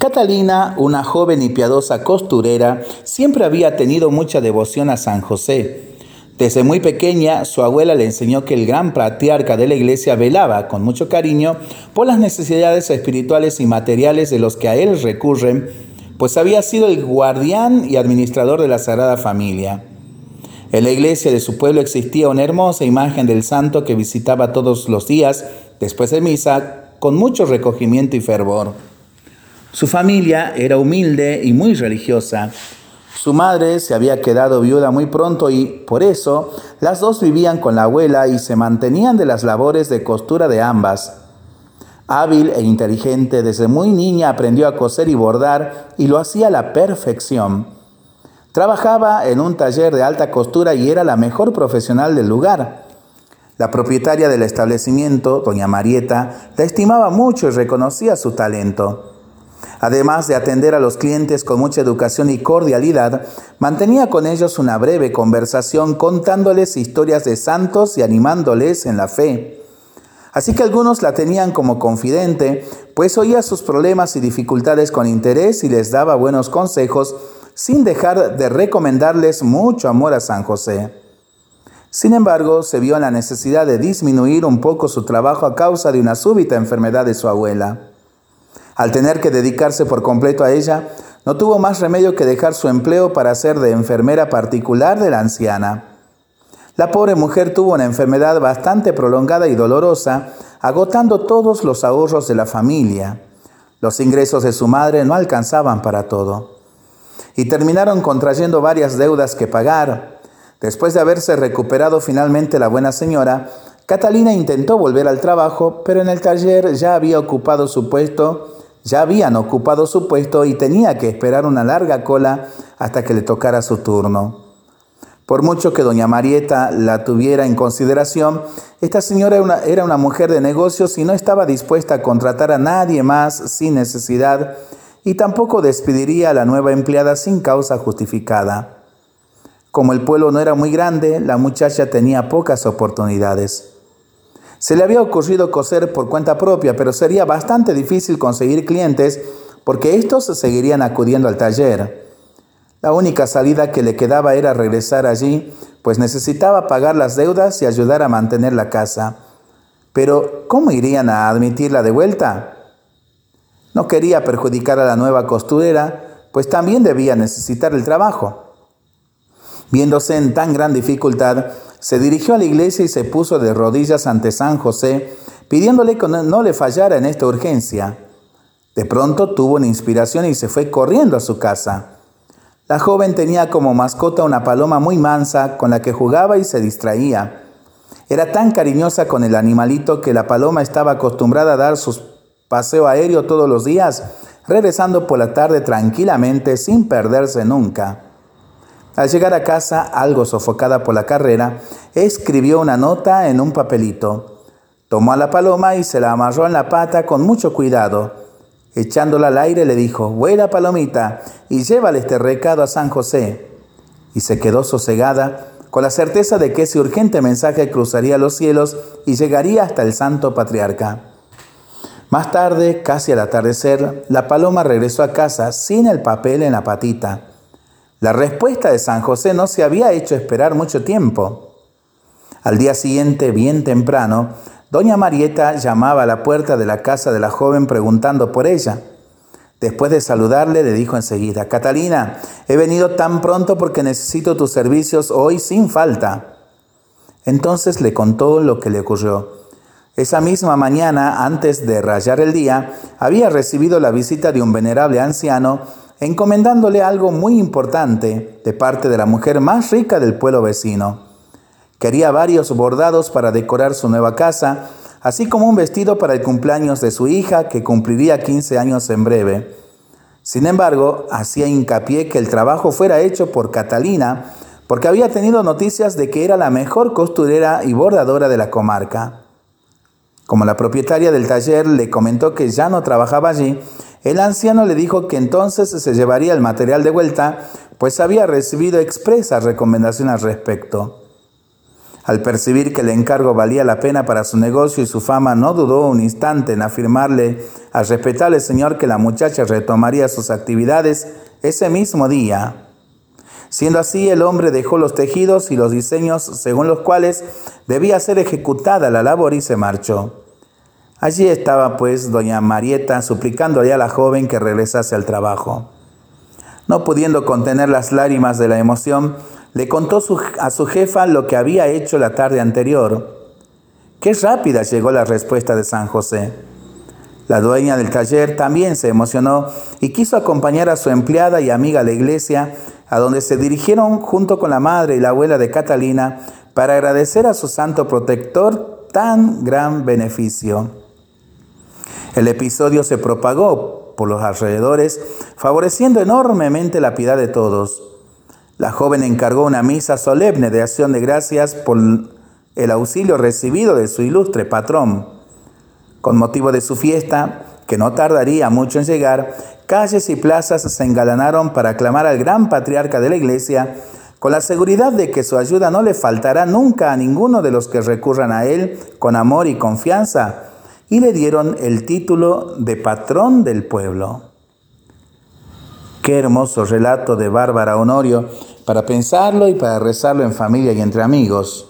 Catalina, una joven y piadosa costurera, siempre había tenido mucha devoción a San José. Desde muy pequeña, su abuela le enseñó que el gran patriarca de la iglesia velaba con mucho cariño por las necesidades espirituales y materiales de los que a él recurren, pues había sido el guardián y administrador de la Sagrada Familia. En la iglesia de su pueblo existía una hermosa imagen del santo que visitaba todos los días, después de misa, con mucho recogimiento y fervor. Su familia era humilde y muy religiosa. Su madre se había quedado viuda muy pronto y, por eso, las dos vivían con la abuela y se mantenían de las labores de costura de ambas. Hábil e inteligente, desde muy niña aprendió a coser y bordar y lo hacía a la perfección. Trabajaba en un taller de alta costura y era la mejor profesional del lugar. La propietaria del establecimiento, doña Marieta, la estimaba mucho y reconocía su talento. Además de atender a los clientes con mucha educación y cordialidad, mantenía con ellos una breve conversación contándoles historias de santos y animándoles en la fe. Así que algunos la tenían como confidente, pues oía sus problemas y dificultades con interés y les daba buenos consejos, sin dejar de recomendarles mucho amor a San José. Sin embargo, se vio la necesidad de disminuir un poco su trabajo a causa de una súbita enfermedad de su abuela. Al tener que dedicarse por completo a ella, no tuvo más remedio que dejar su empleo para ser de enfermera particular de la anciana. La pobre mujer tuvo una enfermedad bastante prolongada y dolorosa, agotando todos los ahorros de la familia. Los ingresos de su madre no alcanzaban para todo. Y terminaron contrayendo varias deudas que pagar. Después de haberse recuperado finalmente la buena señora, Catalina intentó volver al trabajo, pero en el taller ya había ocupado su puesto ya habían ocupado su puesto y tenía que esperar una larga cola hasta que le tocara su turno. Por mucho que doña Marieta la tuviera en consideración, esta señora era una, era una, mujer de negocios y no estaba dispuesta a contratar a nadie más sin necesidad y tampoco despediría a la nueva empleada sin causa justificada. Como el pueblo no era muy grande, la muchacha tenía pocas oportunidades. Se le había ocurrido coser por cuenta propia, pero sería bastante difícil conseguir clientes porque estos seguirían acudiendo al taller. La única salida que le quedaba era regresar allí, pues necesitaba pagar las deudas y ayudar a mantener la casa. Pero, ¿cómo irían a admitirla de vuelta? No quería perjudicar a la nueva costurera, pues también debía necesitar el trabajo. Viéndose en tan gran dificultad, se dirigió a la iglesia y se puso de rodillas ante San José, pidiéndole que no le fallara en esta urgencia. De pronto tuvo una inspiración y se fue corriendo a su casa. La joven tenía como mascota una paloma muy mansa con la que jugaba y se distraía. Era tan cariñosa con el animalito que la paloma estaba acostumbrada a dar su paseo aéreo todos los días, regresando por la tarde tranquilamente sin perderse nunca. Al llegar a casa, algo sofocada por la carrera, escribió una nota en un papelito. Tomó a la paloma y se la amarró en la pata con mucho cuidado. Echándola al aire le dijo, vuela palomita y llévale este recado a San José. Y se quedó sosegada con la certeza de que ese urgente mensaje cruzaría los cielos y llegaría hasta el santo patriarca. Más tarde, casi al atardecer, la paloma regresó a casa sin el papel en la patita. La respuesta de San José no se había hecho esperar mucho tiempo. Al día siguiente, bien temprano, doña Marieta llamaba a la puerta de la casa de la joven preguntando por ella. Después de saludarle, le dijo enseguida, Catalina, he venido tan pronto porque necesito tus servicios hoy sin falta. Entonces le contó lo que le ocurrió. Esa misma mañana, antes de rayar el día, había recibido la visita de un venerable anciano encomendándole algo muy importante de parte de la mujer más rica del pueblo vecino. Quería varios bordados para decorar su nueva casa, así como un vestido para el cumpleaños de su hija que cumpliría 15 años en breve. Sin embargo, hacía hincapié que el trabajo fuera hecho por Catalina, porque había tenido noticias de que era la mejor costurera y bordadora de la comarca. Como la propietaria del taller le comentó que ya no trabajaba allí, el anciano le dijo que entonces se llevaría el material de vuelta, pues había recibido expresa recomendación al respecto. Al percibir que el encargo valía la pena para su negocio y su fama, no dudó un instante en afirmarle al respetable señor que la muchacha retomaría sus actividades ese mismo día. Siendo así, el hombre dejó los tejidos y los diseños según los cuales debía ser ejecutada la labor y se marchó. Allí estaba pues doña Marieta suplicándole a la joven que regresase al trabajo. No pudiendo contener las lágrimas de la emoción, le contó a su jefa lo que había hecho la tarde anterior. Qué rápida llegó la respuesta de San José. La dueña del taller también se emocionó y quiso acompañar a su empleada y amiga a la iglesia, a donde se dirigieron junto con la madre y la abuela de Catalina para agradecer a su santo protector tan gran beneficio. El episodio se propagó por los alrededores, favoreciendo enormemente la piedad de todos. La joven encargó una misa solemne de acción de gracias por el auxilio recibido de su ilustre patrón. Con motivo de su fiesta, que no tardaría mucho en llegar, calles y plazas se engalanaron para aclamar al gran patriarca de la iglesia, con la seguridad de que su ayuda no le faltará nunca a ninguno de los que recurran a él con amor y confianza, y le dieron el título de patrón del pueblo. Qué hermoso relato de Bárbara Honorio para pensarlo y para rezarlo en familia y entre amigos.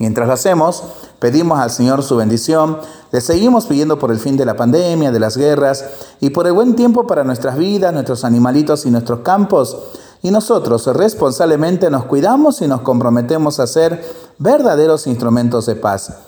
Mientras lo hacemos, pedimos al Señor su bendición, le seguimos pidiendo por el fin de la pandemia, de las guerras y por el buen tiempo para nuestras vidas, nuestros animalitos y nuestros campos. Y nosotros responsablemente nos cuidamos y nos comprometemos a ser verdaderos instrumentos de paz.